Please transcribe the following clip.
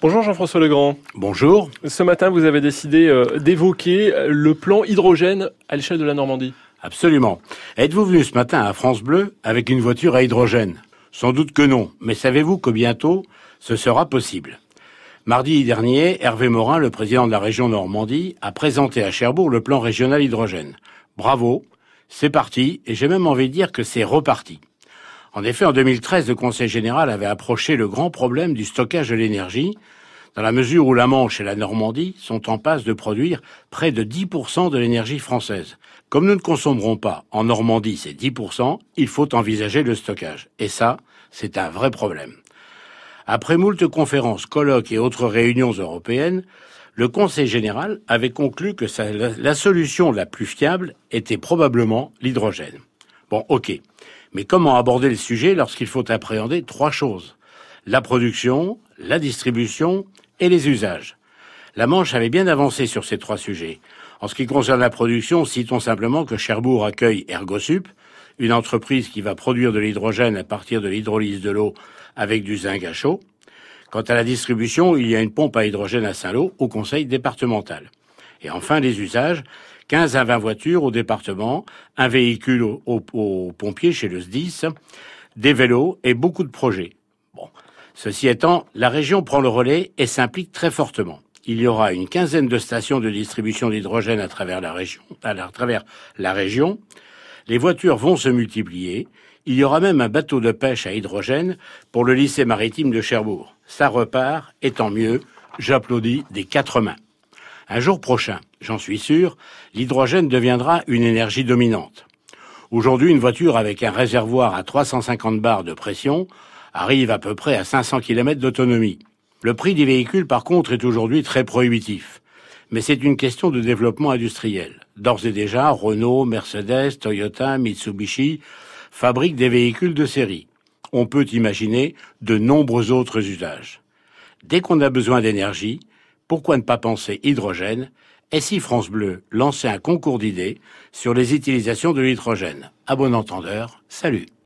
Bonjour Jean-François Legrand. Bonjour. Ce matin, vous avez décidé euh, d'évoquer le plan hydrogène à l'échelle de la Normandie. Absolument. Êtes-vous venu ce matin à France Bleu avec une voiture à hydrogène? Sans doute que non, mais savez-vous que bientôt, ce sera possible Mardi dernier, Hervé Morin, le président de la région Normandie, a présenté à Cherbourg le plan régional hydrogène. Bravo, c'est parti, et j'ai même envie de dire que c'est reparti. En effet, en 2013, le Conseil général avait approché le grand problème du stockage de l'énergie, dans la mesure où la Manche et la Normandie sont en passe de produire près de 10% de l'énergie française. Comme nous ne consommerons pas en Normandie ces 10%, il faut envisager le stockage. Et ça, c'est un vrai problème. Après moult conférences, colloques et autres réunions européennes, le Conseil général avait conclu que la solution la plus fiable était probablement l'hydrogène. Bon, ok. Mais comment aborder le sujet lorsqu'il faut appréhender trois choses? La production, la distribution et les usages. La Manche avait bien avancé sur ces trois sujets. En ce qui concerne la production, citons simplement que Cherbourg accueille Ergosup, une entreprise qui va produire de l'hydrogène à partir de l'hydrolyse de l'eau avec du zinc à chaud. Quant à la distribution, il y a une pompe à hydrogène à Saint-Lô au conseil départemental. Et enfin, les usages, 15 à 20 voitures au département, un véhicule aux pompiers chez le SDIS, des vélos et beaucoup de projets. Bon. Ceci étant, la région prend le relais et s'implique très fortement. Il y aura une quinzaine de stations de distribution d'hydrogène à travers la région, à travers la région. Les voitures vont se multiplier. Il y aura même un bateau de pêche à hydrogène pour le lycée maritime de Cherbourg. Ça repart, et tant mieux. J'applaudis des quatre mains. Un jour prochain, j'en suis sûr, l'hydrogène deviendra une énergie dominante. Aujourd'hui, une voiture avec un réservoir à 350 bars de pression arrive à peu près à 500 km d'autonomie. Le prix des véhicules, par contre, est aujourd'hui très prohibitif. Mais c'est une question de développement industriel. D'ores et déjà, Renault, Mercedes, Toyota, Mitsubishi fabriquent des véhicules de série. On peut imaginer de nombreux autres usages. Dès qu'on a besoin d'énergie, pourquoi ne pas penser hydrogène Et si France Bleu lançait un concours d'idées sur les utilisations de l'hydrogène? À bon entendeur, salut